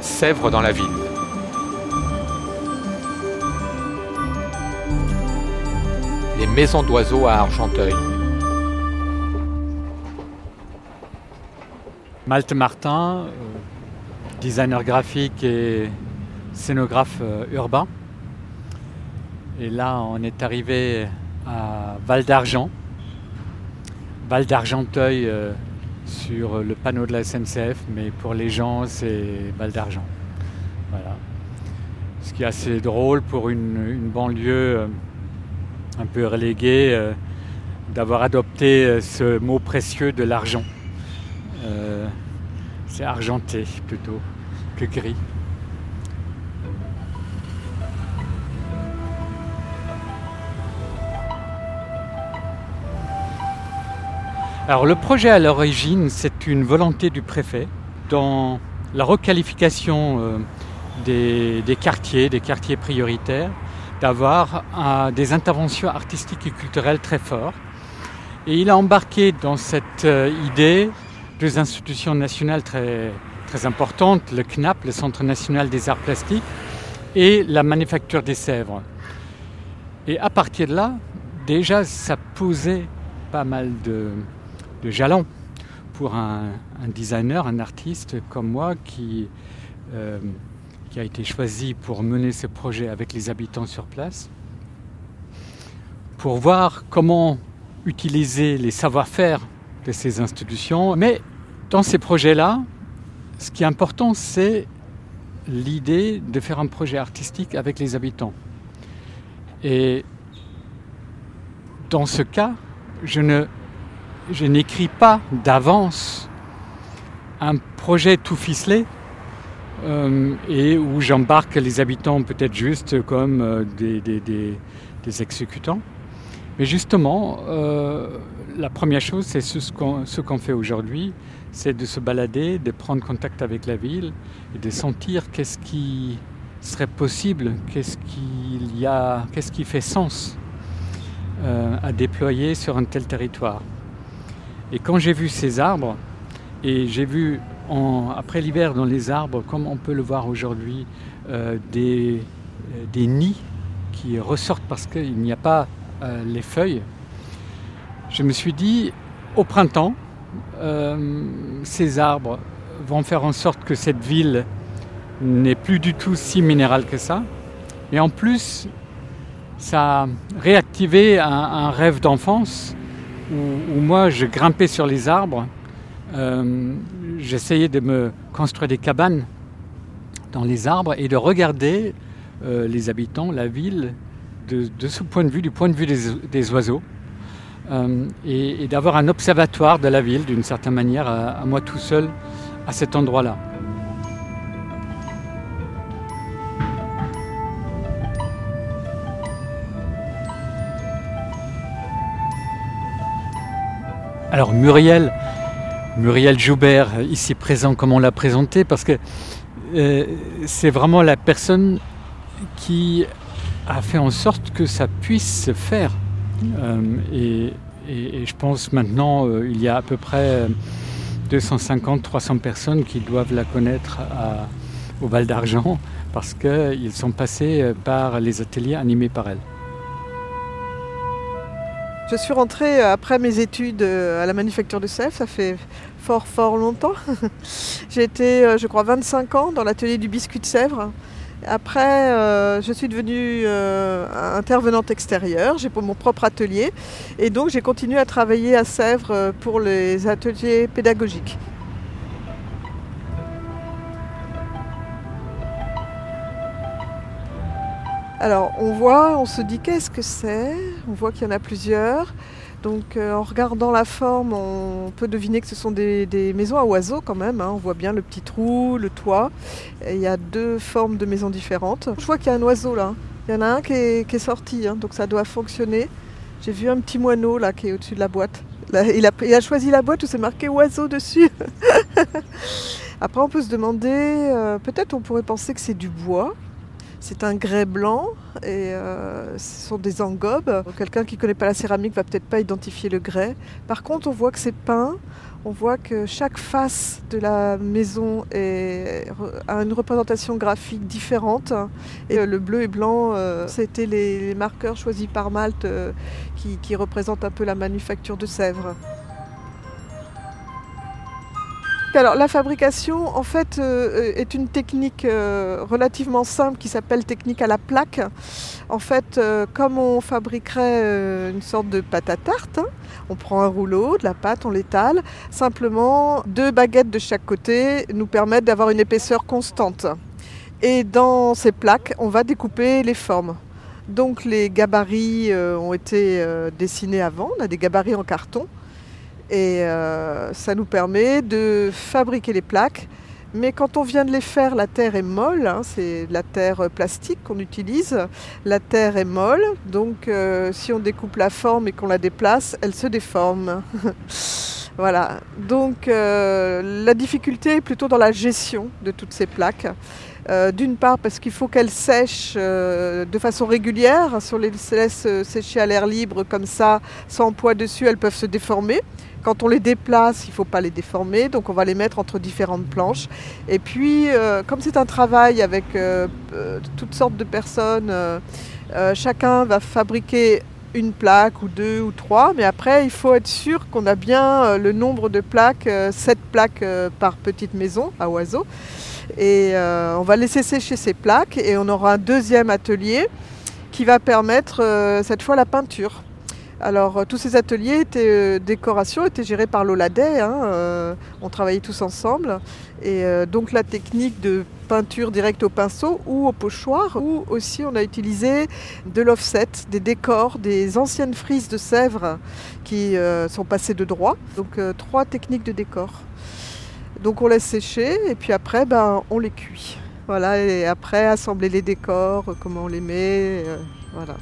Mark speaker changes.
Speaker 1: Sèvres dans la ville. Les maisons d'oiseaux à Argenteuil.
Speaker 2: Malte Martin, designer graphique et scénographe euh, urbain. Et là, on est arrivé à Val d'Argent, Val d'Argenteuil euh, sur le panneau de la SNCF, mais pour les gens, c'est Val d'Argent. Voilà. Ce qui est assez drôle pour une, banlieue un peu reléguée d'avoir adopté ce mot précieux de l'argent. C'est argenté plutôt que gris. Alors le projet à l'origine, c'est une volonté du préfet dans la requalification euh, des, quartiers, des quartiers prioritaires, d'avoir euh, des interventions artistiques et culturelles très fortes. Et il a embarqué dans cette euh, idée deux institutions nationales très, très importantes, le CNAP, le Centre national des arts plastiques, et la Manufacture des Sèvres. Et à partir de là, déjà, ça posait pas mal de, jalons pour un, designer, un artiste comme moi qui, euh, qui a été choisi pour mener ce projet avec les habitants sur place, pour voir comment utiliser les savoir-faire de ces institutions. Mais dans ces projets-là, ce qui est important, c'est l'idée de faire un projet artistique avec les habitants. Et dans ce cas, je ne je n'écris pas d'avance un projet tout ficelé euh, et où j'embarque les habitants peut-être juste comme euh, des, exécutants. Mais justement, euh, la première chose, c'est ce qu'on fait aujourd'hui, c'est de se balader, de prendre contact avec la ville et de sentir qu'est-ce qui serait possible, qu'est-ce qu'il y a, qu'est-ce qui fait sens à déployer sur un tel territoire. Et quand j'ai vu ces arbres, et j'ai vu après l'hiver dans les arbres, comme on peut le voir aujourd'hui, euh, des, des nids qui ressortent parce qu'il n'y a pas les feuilles, je me suis dit, au printemps, euh, ces arbres vont faire en sorte que cette ville n'est plus du tout si minérale que ça. Et en plus, ça a réactivé un, rêve d'enfance où, moi je grimpais sur les arbres, euh, j'essayais de me construire des cabanes dans les arbres et de regarder euh, les habitants, la ville, de, ce point de vue, du point de vue des oiseaux. Euh, et, d'avoir un observatoire de la ville d'une certaine manière à, moi tout seul à cet endroit-là. Alors Muriel, Muriel Joubert, ici présent comme on l'a présenté, parce que euh, c'est vraiment la personne qui a fait en sorte que ça puisse se faire. Euh, et, je pense maintenant, euh, il y a à peu près 250-300 personnes qui doivent la connaître au Val d'Argent parce qu'ils sont passés par les ateliers animés par elle.
Speaker 3: Je suis rentrée après mes études à la manufacture de Sèvres, ça fait fort fort longtemps. J'ai été, euh, je crois, 25 ans dans l'atelier du biscuit de Sèvres. Après, euh, je suis devenue euh, intervenante extérieure, j'ai mon propre atelier et donc j'ai continué à travailler à Sèvres euh, pour les ateliers pédagogiques. Alors on voit, on se dit qu'est-ce que c'est? On voit qu'il y en a plusieurs. Donc euh, en regardant la forme, on peut deviner que ce sont des, maisons à oiseaux quand même. Hein. On voit bien le petit trou, le toit. il y a deux formes de maisons différentes. Je vois qu'il y a un oiseau là. Il y en a un qui est, sorti, hein, donc ça doit fonctionner. J'ai vu un petit moineau là qui est au-dessus de la boîte. il, a, choisi la boîte où c'est marqué oiseau dessus. Après on peut se demander, euh, peut-être on pourrait penser que c'est du bois. C'est un grès blanc et euh, ce sont des engobes. Quelqu'un qui ne connaît pas la céramique va peut-être pas identifier le grès. Par contre, on voit que c'est peint. On voit que chaque face de la maison a une représentation graphique différente. Et le bleu et blanc, euh, c'était les, marqueurs choisis par Malte euh, qui, qui représentent un peu la manufacture de Sèvres. Alors la fabrication en fait euh, est une technique euh, relativement simple qui s'appelle technique à la plaque. En fait, euh, comme on fabriquerait une sorte de pâte à tarte, hein, on prend un rouleau, de la pâte, on l'étale. Simplement, deux baguettes de chaque côté nous permettent d'avoir une épaisseur constante. Et dans ces plaques, on va découper les formes. Donc les gabarits ont été dessinés avant, on a des gabarits en carton. Et euh, ça nous permet de fabriquer les plaques. Mais quand on vient de les faire, la terre est molle, hein, c'est la terre plastique qu'on utilise. La terre est molle, donc euh, si on découpe la forme et qu'on la déplace, elle se déforme. voilà, donc euh, la difficulté est plutôt dans la gestion de toutes ces plaques. D'une part parce qu'il faut qu'elles sèchent de façon régulière. Si on les laisse sécher à l'air libre comme ça, sans poids dessus, elles peuvent se déformer. Quand on les déplace, il ne faut pas les déformer, donc on va les mettre entre différentes planches. Et puis, euh, comme c'est un travail avec euh, euh, toutes sortes de personnes, chacun va fabriquer une plaque ou deux ou trois, mais après, il faut être sûr qu'on a bien le nombre de plaques, sept plaques par petite maison à oiseaux. Et on va laisser sécher ces plaques et on aura un deuxième atelier qui va permettre cette fois la peinture. Alors euh, tous ces ateliers étaient euh, décoration étaient gérés par Lola Day, hein, euh, on travaillait tous ensemble et donc la technique de peinture directe au pinceau ou au pochoir ou aussi on a utilisé de l'offset, des décors, des anciennes frises de Sèvres qui sont passées de droit. Donc trois techniques de décor. Donc on laisse sécher et puis après ben, on les cuit. Voilà et après assembler les décors, comment on les met, voilà.